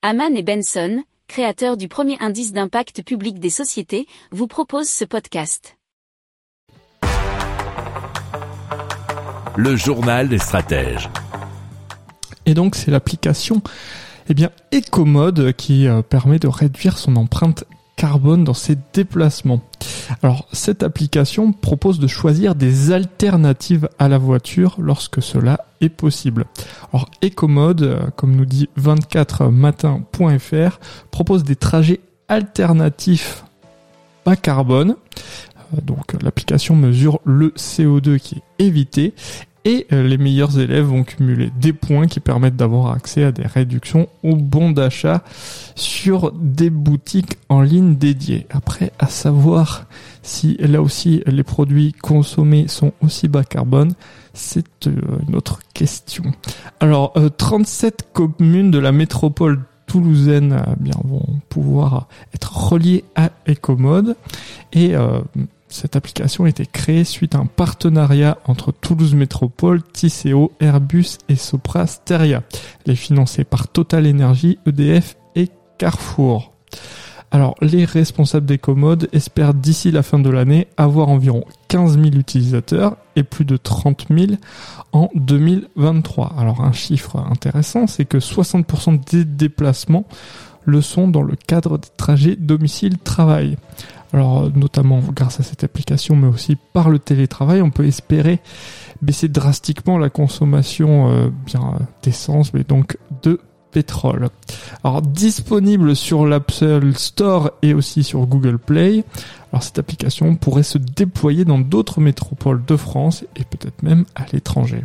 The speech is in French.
Haman et Benson, créateurs du premier indice d'impact public des sociétés, vous proposent ce podcast. Le journal des stratèges. Et donc c'est l'application eh bien Ecomode qui euh, permet de réduire son empreinte carbone dans ses déplacements. Alors cette application propose de choisir des alternatives à la voiture lorsque cela est possible. Alors Ecomode, euh, comme nous dit 24matin.fr, propose des trajets alternatifs bas carbone. Euh, donc l'application mesure le CO2 qui est évité et euh, les meilleurs élèves vont cumuler des points qui permettent d'avoir accès à des réductions ou bons d'achat sur des boutiques en ligne dédiées. Après, à savoir si là aussi les produits consommés sont aussi bas carbone, c'est euh, une autre question. Alors, 37 euh, communes de la métropole toulousaine bien, vont pouvoir être reliées à Ecomode et cette application a été créée suite à un partenariat entre Toulouse Métropole, Tisséo, Airbus et Sopra Steria. Elle est financée par Total Energy, EDF et Carrefour. Alors, les responsables des commodes espèrent d'ici la fin de l'année avoir environ 15 000 utilisateurs et plus de 30 000 en 2023. Alors, un chiffre intéressant, c'est que 60% des déplacements le sont dans le cadre des trajets domicile-travail. Alors notamment grâce à cette application, mais aussi par le télétravail, on peut espérer baisser drastiquement la consommation euh, bien d'essence, mais donc de pétrole. Alors disponible sur l'Apple Store et aussi sur Google Play. Alors cette application pourrait se déployer dans d'autres métropoles de France et peut-être même à l'étranger.